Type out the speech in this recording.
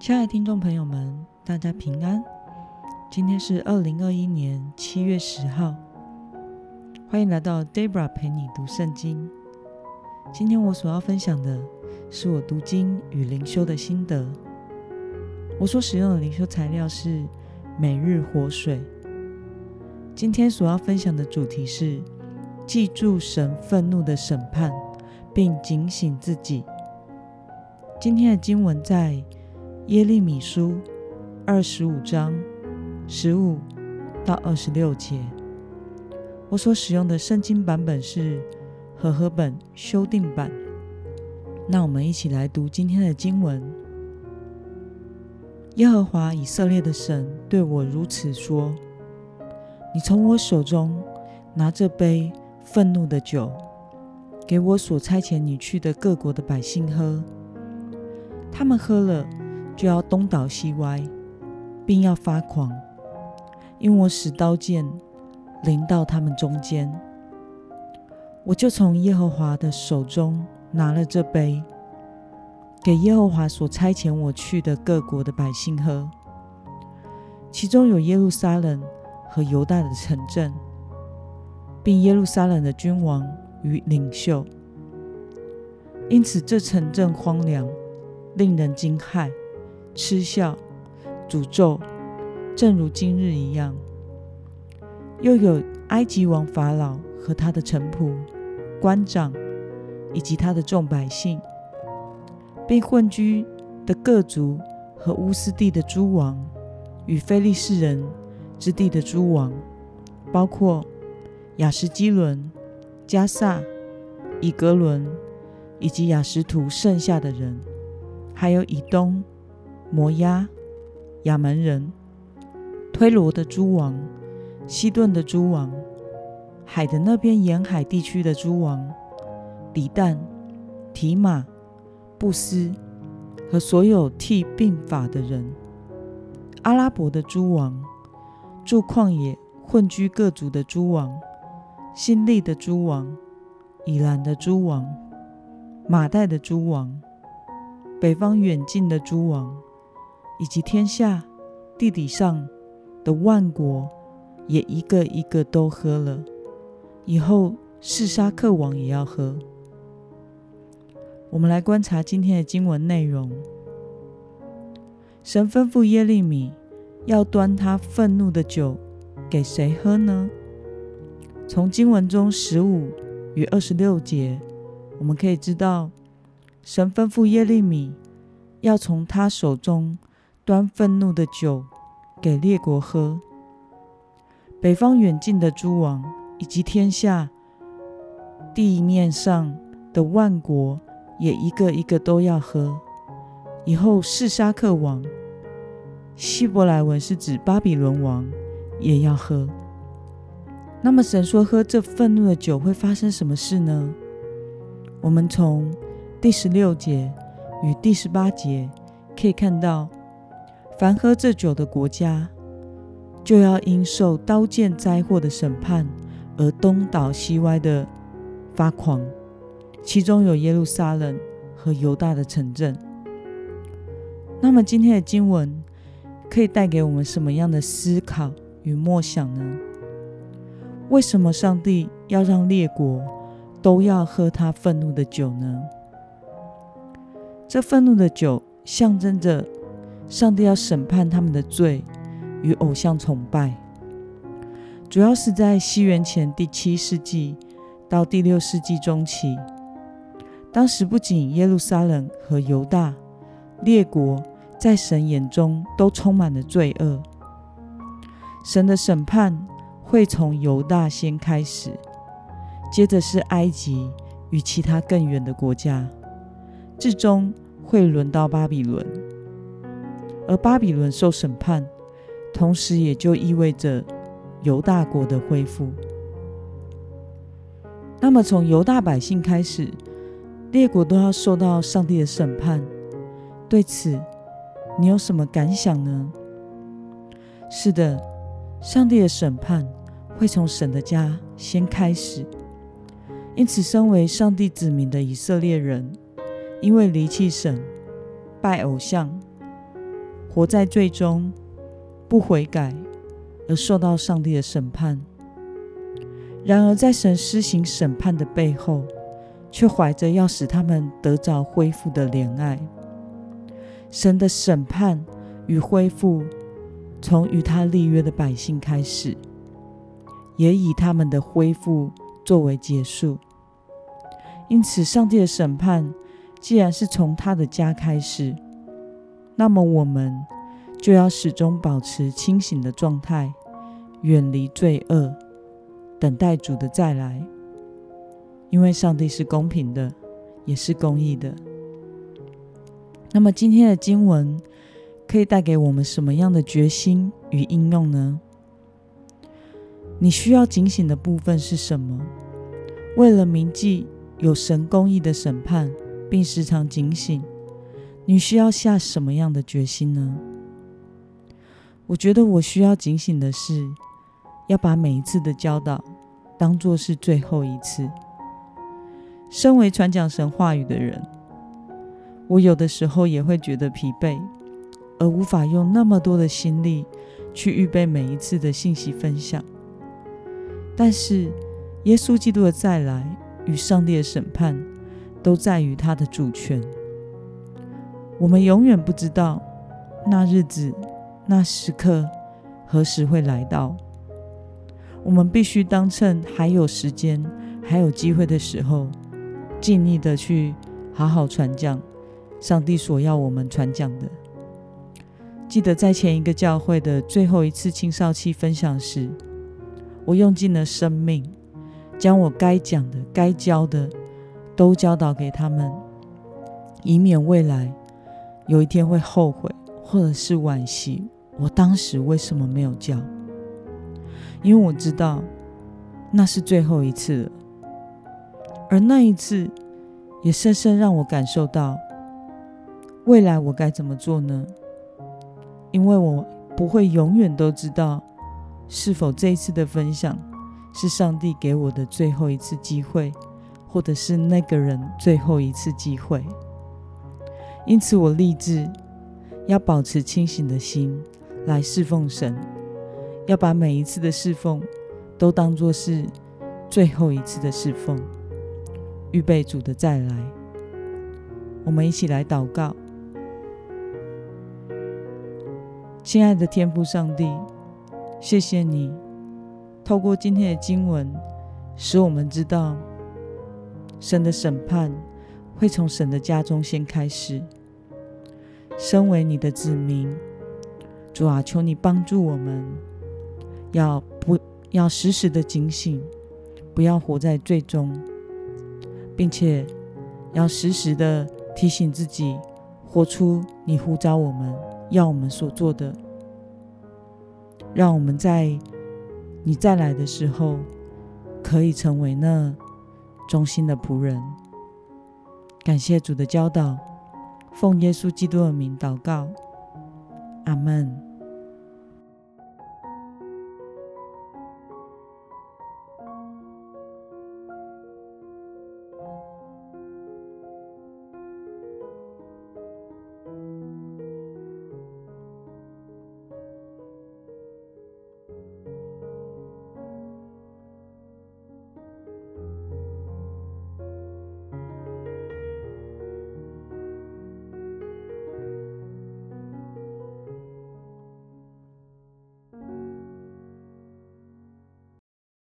亲爱的听众朋友们，大家平安。今天是二零二一年七月十号，欢迎来到 Debra 陪你读圣经。今天我所要分享的是我读经与灵修的心得。我所使用的灵修材料是每日活水。今天所要分享的主题是记住神愤怒的审判，并警醒自己。今天的经文在耶利米书二十五章十五到二十六节。我所使用的圣经版本是和合本修订版。那我们一起来读今天的经文。耶和华以色列的神对我如此说：“你从我手中拿这杯愤怒的酒，给我所差遣你去的各国的百姓喝。”他们喝了，就要东倒西歪，并要发狂，因我使刀剑临到他们中间。我就从耶和华的手中拿了这杯，给耶和华所差遣我去的各国的百姓喝，其中有耶路撒冷和犹大的城镇，并耶路撒冷的君王与领袖。因此，这城镇荒凉。令人惊骇、嗤笑、诅咒，正如今日一样。又有埃及王法老和他的臣仆、官长，以及他的众百姓，并混居的各族和乌斯地的诸王，与非利士人之地的诸王，包括雅什基伦、加萨、以格伦，以及雅什图剩下的人。还有以东、摩押、亚门人、推罗的诸王、西顿的诸王、海的那边沿海地区的诸王、李旦、提马、布斯和所有替并法的人、阿拉伯的诸王、住旷野混居各族的诸王、新利的诸王、以兰的诸王、马代的诸王。北方远近的诸王，以及天下地底上的万国，也一个一个都喝了。以后示沙克王也要喝。我们来观察今天的经文内容。神吩咐耶利米要端他愤怒的酒给谁喝呢？从经文中十五与二十六节，我们可以知道。神吩咐耶利米，要从他手中端愤怒的酒给列国喝。北方远近的诸王以及天下地面上的万国，也一个一个都要喝。以后示沙克王，希伯来文是指巴比伦王，也要喝。那么神说喝这愤怒的酒会发生什么事呢？我们从第十六节与第十八节可以看到，凡喝这酒的国家，就要因受刀剑灾祸的审判而东倒西歪的发狂，其中有耶路撒冷和犹大的城镇。那么今天的经文可以带给我们什么样的思考与默想呢？为什么上帝要让列国都要喝他愤怒的酒呢？这愤怒的酒象征着上帝要审判他们的罪与偶像崇拜，主要是在西元前第七世纪到第六世纪中期。当时不仅耶路撒冷和犹大列国在神眼中都充满了罪恶，神的审判会从犹大先开始，接着是埃及与其他更远的国家。至终会轮到巴比伦，而巴比伦受审判，同时也就意味着犹大国的恢复。那么，从犹大百姓开始，列国都要受到上帝的审判。对此，你有什么感想呢？是的，上帝的审判会从神的家先开始。因此，身为上帝子民的以色列人。因为离弃神、拜偶像，活在最终不悔改而受到上帝的审判。然而，在神施行审判的背后，却怀着要使他们得着恢复的怜爱。神的审判与恢复，从与他立约的百姓开始，也以他们的恢复作为结束。因此，上帝的审判既然是从他的家开始，那么我们就要始终保持清醒的状态，远离罪恶。等待主的再来，因为上帝是公平的，也是公义的。那么今天的经文可以带给我们什么样的决心与应用呢？你需要警醒的部分是什么？为了铭记有神公义的审判，并时常警醒，你需要下什么样的决心呢？我觉得我需要警醒的是。要把每一次的教导当作是最后一次。身为传讲神话语的人，我有的时候也会觉得疲惫，而无法用那么多的心力去预备每一次的信息分享。但是，耶稣基督的再来与上帝的审判都在于他的主权。我们永远不知道那日子、那时刻何时会来到。我们必须当趁还有时间、还有机会的时候，尽力的去好好传讲上帝所要我们传讲的。记得在前一个教会的最后一次青少期分享时，我用尽了生命，将我该讲的、该教的都教导给他们，以免未来有一天会后悔，或者是惋惜我当时为什么没有叫。因为我知道那是最后一次了，而那一次也深深让我感受到未来我该怎么做呢？因为我不会永远都知道是否这一次的分享是上帝给我的最后一次机会，或者是那个人最后一次机会。因此，我立志要保持清醒的心来侍奉神。要把每一次的侍奉都当作是最后一次的侍奉，预备主的再来。我们一起来祷告，亲爱的天父上帝，谢谢你透过今天的经文，使我们知道神的审判会从神的家中先开始。身为你的子民，主啊，求你帮助我们。要不要时时的警醒，不要活在最终，并且要时时的提醒自己，活出你呼召我们要我们所做的，让我们在你再来的时候，可以成为那忠心的仆人。感谢主的教导，奉耶稣基督的名祷告，阿门。